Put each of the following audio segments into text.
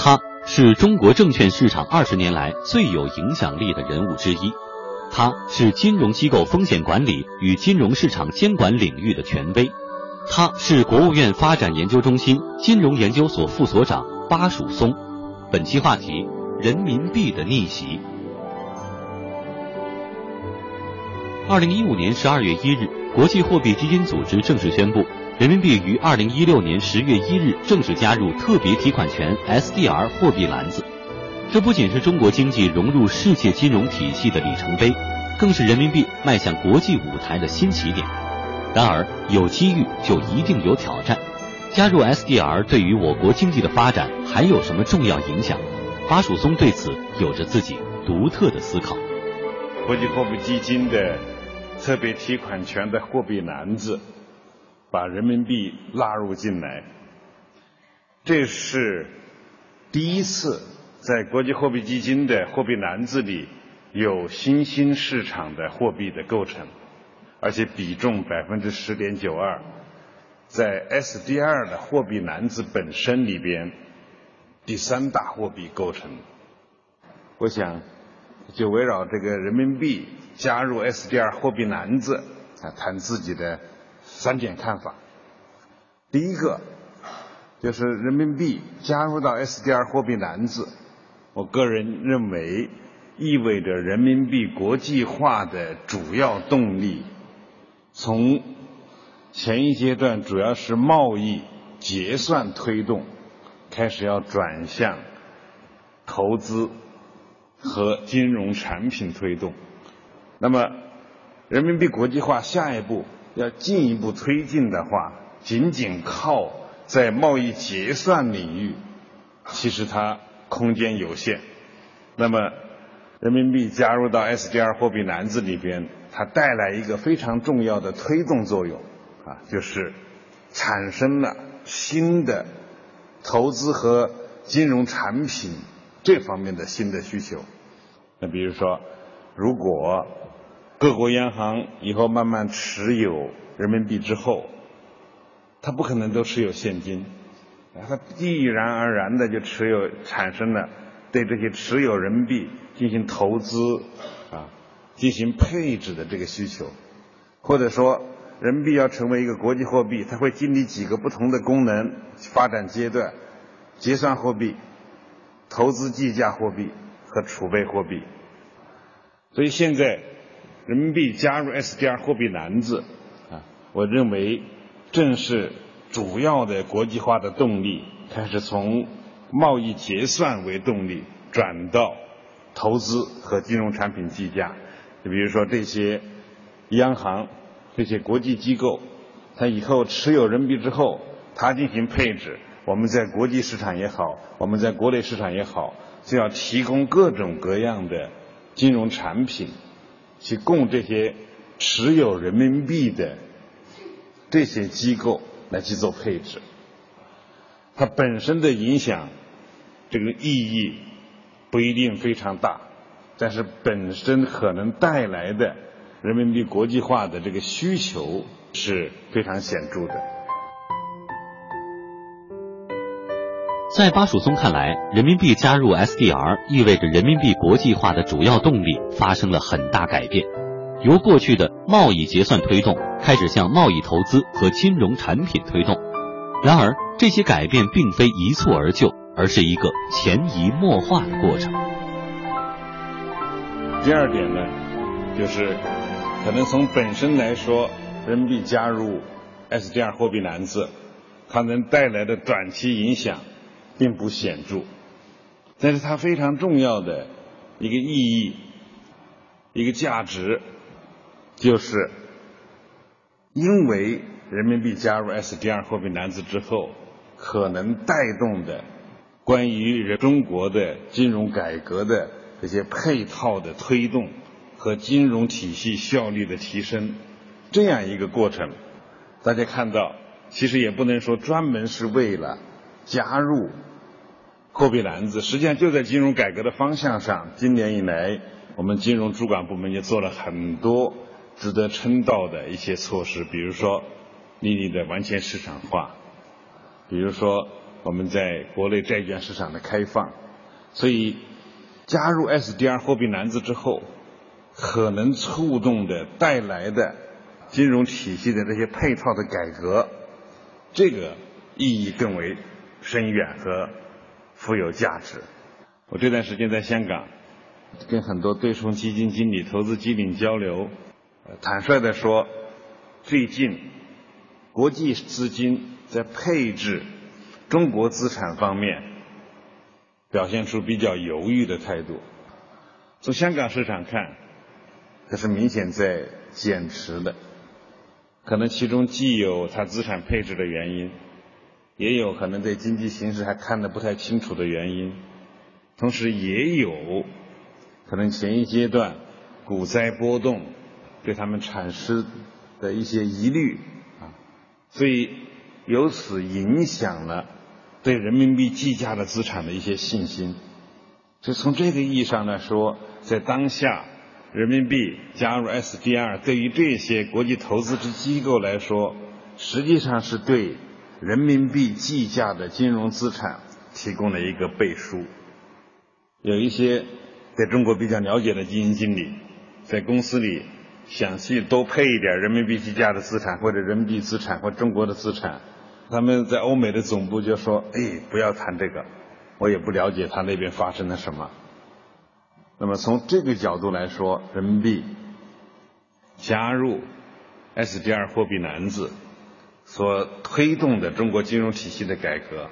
他是中国证券市场二十年来最有影响力的人物之一，他是金融机构风险管理与金融市场监管领域的权威，他是国务院发展研究中心金融研究所副所长巴曙松。本期话题：人民币的逆袭。二零一五年十二月一日，国际货币基金组织正式宣布。人民币于二零一六年十月一日正式加入特别提款权 SDR 货币篮子，这不仅是中国经济融入世界金融体系的里程碑，更是人民币迈向国际舞台的新起点。然而，有机遇就一定有挑战。加入 SDR 对于我国经济的发展还有什么重要影响？巴曙松对此有着自己独特的思考。国际货币基金的特别提款权的货币篮子。把人民币纳入进来，这是第一次在国际货币基金的货币篮子里有新兴市场的货币的构成，而且比重百分之十点九二，在 SDR 的货币篮子本身里边，第三大货币构成。我想就围绕这个人民币加入 SDR 货币篮子啊，谈自己的。三点看法，第一个就是人民币加入到 SDR 货币篮子，我个人认为意味着人民币国际化的主要动力，从前一阶段主要是贸易结算推动，开始要转向投资和金融产品推动，那么人民币国际化下一步。要进一步推进的话，仅仅靠在贸易结算领域，其实它空间有限。那么，人民币加入到 SDR 货币篮子里边，它带来一个非常重要的推动作用，啊，就是产生了新的投资和金融产品这方面的新的需求。那比如说，如果各国央行以后慢慢持有人民币之后，它不可能都持有现金，它必然而然的就持有产生了对这些持有人民币进行投资啊，进行配置的这个需求，或者说人民币要成为一个国际货币，它会经历几个不同的功能发展阶段：结算货币、投资计价货币和储备货币。所以现在。人民币加入 SDR 货币篮子，啊，我认为正是主要的国际化的动力开始从贸易结算为动力转到投资和金融产品计价。就比如说这些央行、这些国际机构，它以后持有人民币之后，它进行配置。我们在国际市场也好，我们在国内市场也好，就要提供各种各样的金融产品。去供这些持有人民币的这些机构来去做配置，它本身的影响这个意义不一定非常大，但是本身可能带来的人民币国际化的这个需求是非常显著的。在巴曙松看来，人民币加入 SDR 意味着人民币国际化的主要动力发生了很大改变，由过去的贸易结算推动，开始向贸易投资和金融产品推动。然而，这些改变并非一蹴而就，而是一个潜移默化的过程。第二点呢，就是可能从本身来说，人民币加入 SDR 货币篮子，它能带来的短期影响。并不显著，但是它非常重要的一个意义、一个价值，就是因为人民币加入 SDR 货币篮子之后，可能带动的关于中国的金融改革的这些配套的推动和金融体系效率的提升，这样一个过程，大家看到，其实也不能说专门是为了加入。货币篮子实际上就在金融改革的方向上。今年以来，我们金融主管部门也做了很多值得称道的一些措施，比如说利率的完全市场化，比如说我们在国内债券市场的开放，所以加入 SDR 货币篮子之后，可能触动的带来的金融体系的这些配套的改革，这个意义更为深远和富有价值。我这段时间在香港，跟很多对冲基金经理、投资基金交流，坦率地说，最近国际资金在配置中国资产方面表现出比较犹豫的态度。从香港市场看，它是明显在减持的，可能其中既有它资产配置的原因，也有可能对经济形势还看得不太清楚的原因。同时也有可能前一阶段股灾波动对他们产生的一些疑虑啊，所以由此影响了对人民币计价的资产的一些信心。所以从这个意义上来说，在当下人民币加入 SDR 对于这些国际投资之机构来说，实际上是对人民币计价的金融资产提供了一个背书。有一些在中国比较了解的基金经理，在公司里想去多配一点人民币计价的资产，或者人民币资产或中国的资产，他们在欧美的总部就说：“哎，不要谈这个，我也不了解他那边发生了什么。”那么从这个角度来说，人民币加入 SDR 货币篮子所推动的中国金融体系的改革。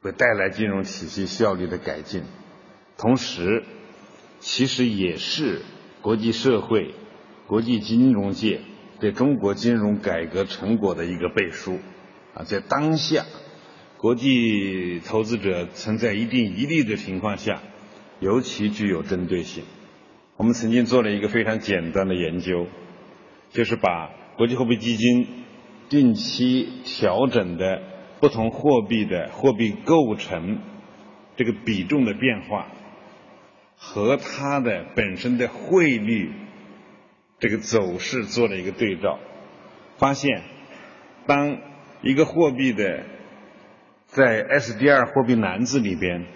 会带来金融体系效率的改进，同时，其实也是国际社会、国际金融界对中国金融改革成果的一个背书。啊，在当下国际投资者存在一定疑虑的情况下，尤其具有针对性。我们曾经做了一个非常简单的研究，就是把国际货币基金定期调整的。不同货币的货币构成这个比重的变化，和它的本身的汇率这个走势做了一个对照，发现当一个货币的在 SDR 货币篮子里边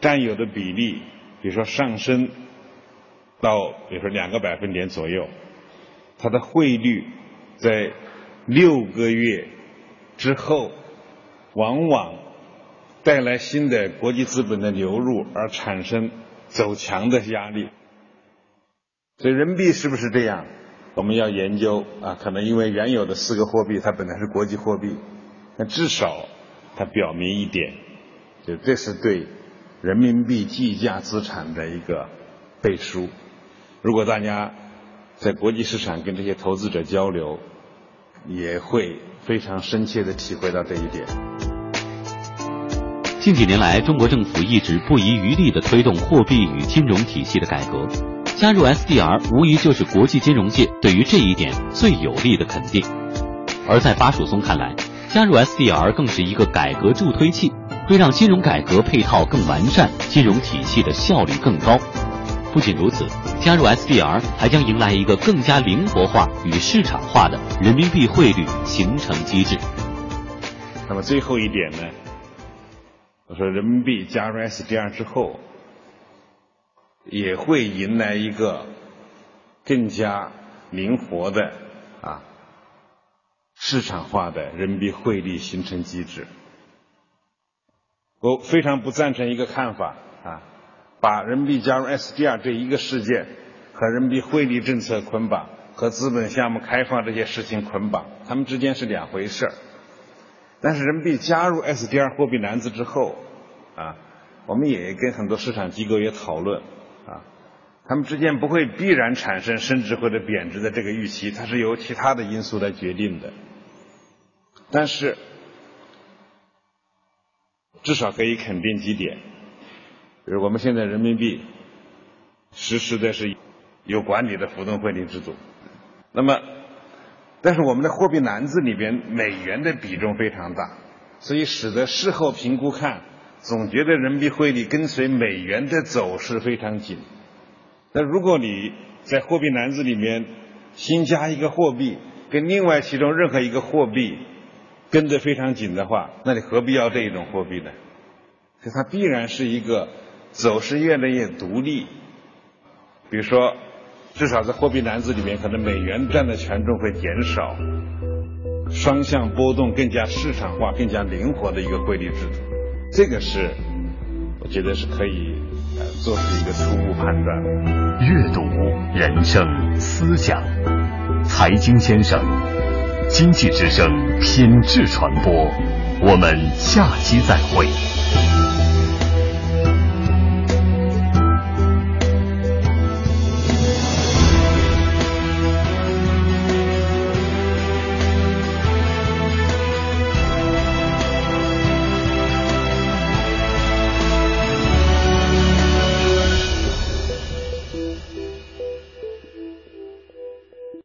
占有的比例，比如说上升到比如说两个百分点左右，它的汇率在六个月之后。往往带来新的国际资本的流入，而产生走强的压力。所以人民币是不是这样？我们要研究啊。可能因为原有的四个货币它本来是国际货币，那至少它表明一点，就这是对人民币计价资产的一个背书。如果大家在国际市场跟这些投资者交流，也会非常深切的体会到这一点。近几年来，中国政府一直不遗余力地推动货币与金融体系的改革，加入 SDR 无疑就是国际金融界对于这一点最有力的肯定。而在巴曙松看来，加入 SDR 更是一个改革助推器，会让金融改革配套更完善，金融体系的效率更高。不仅如此，加入 SDR 还将迎来一个更加灵活化与市场化的人民币汇率形成机制。那么最后一点呢？我说，人民币加入 SDR 之后，也会迎来一个更加灵活的啊市场化的人民币汇率形成机制。我非常不赞成一个看法啊，把人民币加入 SDR 这一个事件和人民币汇率政策捆绑，和资本项目开放这些事情捆绑，它们之间是两回事儿。但是人民币加入 SDR 货币篮子之后，啊，我们也跟很多市场机构也讨论，啊，他们之间不会必然产生升值或者贬值的这个预期，它是由其他的因素来决定的。但是，至少可以肯定几点，就是我们现在人民币实施的是有管理的浮动汇率制度，那么。但是我们的货币篮子里边美元的比重非常大，所以使得事后评估看，总觉得人民币汇率跟随美元的走势非常紧。那如果你在货币篮子里面新加一个货币，跟另外其中任何一个货币跟得非常紧的话，那你何必要这一种货币呢？所以它必然是一个走势越来越独立。比如说，至少在货币篮子里面，可能美元占的权重会减少，双向波动更加市场化、更加灵活的一个汇率制度，这个是我觉得是可以呃做出一个初步判断。阅读人生思想，财经先生，经济之声品质传播，我们下期再会。